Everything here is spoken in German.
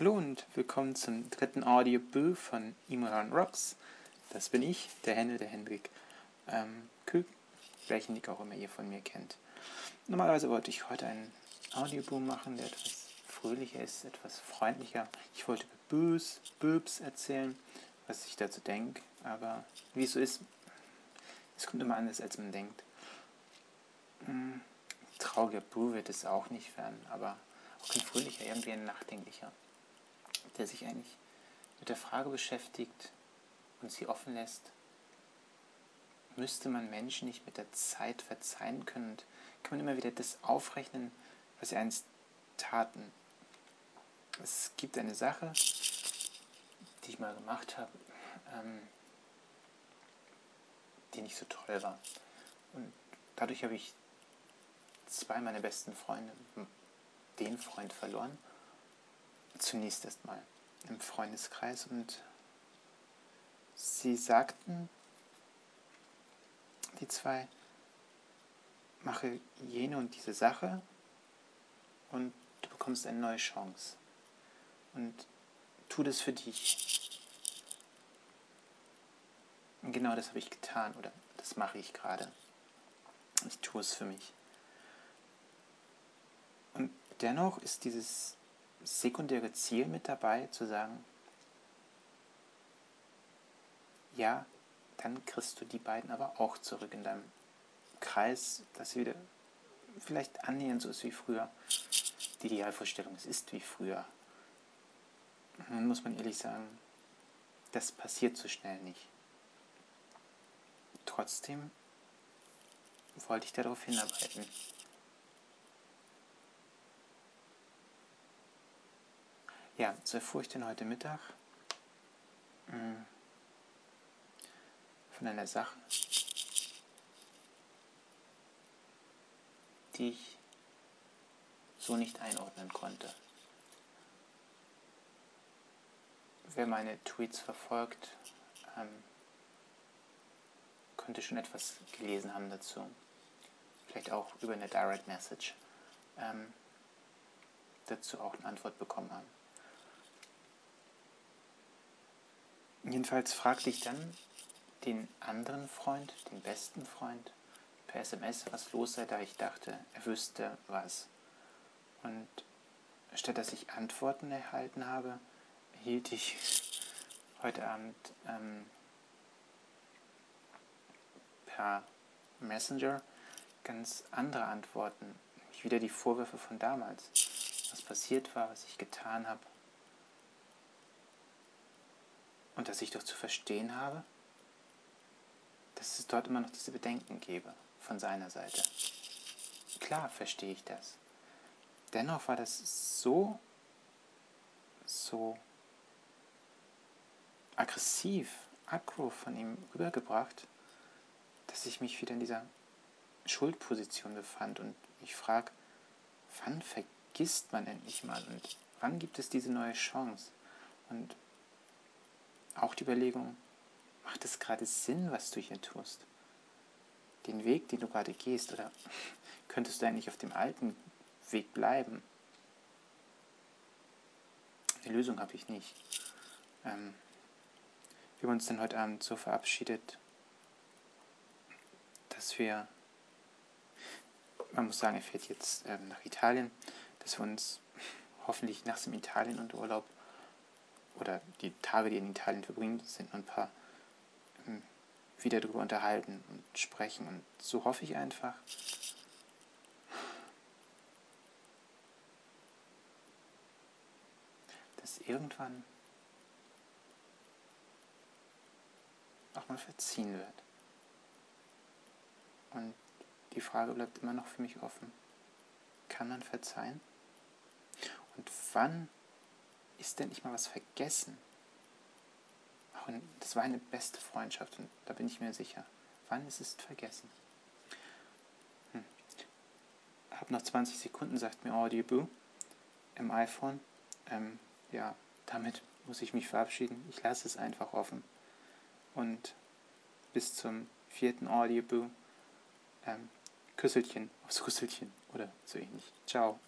Hallo und willkommen zum dritten Audioboo von Imran Rocks. Das bin ich, der Händel, der Hendrik ähm, Kühl, welchen Nick auch immer ihr von mir kennt. Normalerweise wollte ich heute einen Audioboo machen, der etwas fröhlicher ist, etwas freundlicher. Ich wollte über Boos, Böbs erzählen, was ich dazu denke, aber wie es so ist, es kommt immer anders, als man denkt. Hm, trauriger Boo wird es auch nicht werden, aber auch kein fröhlicher, irgendwie ein nachdenklicher der sich eigentlich mit der Frage beschäftigt und sie offen lässt, müsste man Menschen nicht mit der Zeit verzeihen können und kann man immer wieder das aufrechnen, was sie einst taten. Es gibt eine Sache, die ich mal gemacht habe, ähm, die nicht so toll war. Und dadurch habe ich zwei meiner besten Freunde, den Freund verloren zunächst erstmal im Freundeskreis und sie sagten, die zwei, mache jene und diese Sache und du bekommst eine neue Chance. Und tu das für dich. Und genau das habe ich getan oder das mache ich gerade. Ich tue es für mich. Und dennoch ist dieses sekundäre Ziel mit dabei, zu sagen, ja, dann kriegst du die beiden aber auch zurück in deinem Kreis, sie wieder vielleicht annähernd so ist wie früher. Die Idealvorstellung, es ist wie früher. Dann muss man ehrlich sagen, das passiert so schnell nicht. Trotzdem wollte ich darauf hinarbeiten. Ja, so erfuhr ich denn heute Mittag hm, von einer Sache, die ich so nicht einordnen konnte. Wer meine Tweets verfolgt, ähm, könnte schon etwas gelesen haben dazu. Vielleicht auch über eine Direct Message ähm, dazu auch eine Antwort bekommen haben. Jedenfalls fragte ich dann den anderen Freund, den besten Freund, per SMS, was los sei, da ich dachte, er wüsste was. Und statt dass ich Antworten erhalten habe, erhielt ich heute Abend ähm, per Messenger ganz andere Antworten. Nicht wieder die Vorwürfe von damals. Was passiert war, was ich getan habe. Und dass ich doch zu verstehen habe, dass es dort immer noch diese Bedenken gebe von seiner Seite. Klar verstehe ich das. Dennoch war das so, so aggressiv, aggro von ihm rübergebracht, dass ich mich wieder in dieser Schuldposition befand und mich frage, wann vergisst man endlich mal und wann gibt es diese neue Chance? Und auch die Überlegung, macht es gerade Sinn, was du hier tust? Den Weg, den du gerade gehst, oder könntest du eigentlich auf dem alten Weg bleiben? Eine Lösung habe ich nicht. Ähm, wir haben uns dann heute Abend so verabschiedet, dass wir, man muss sagen, er fährt jetzt ähm, nach Italien, dass wir uns hoffentlich nach dem Italien und Urlaub oder die Tage, die in Italien verbringen, sind ein paar ähm, wieder darüber unterhalten und sprechen. Und so hoffe ich einfach, dass irgendwann auch mal verziehen wird. Und die Frage bleibt immer noch für mich offen. Kann man verzeihen? Und wann ist denn nicht mal was vergessen? Das war eine beste Freundschaft und da bin ich mir sicher. Wann ist es vergessen? Hm. Hab noch 20 Sekunden, sagt mir Audible im iPhone. Ähm, ja, damit muss ich mich verabschieden. Ich lasse es einfach offen. Und bis zum vierten Audible. Ähm, Küsselchen aufs Rüsselchen oder so ähnlich. Ciao.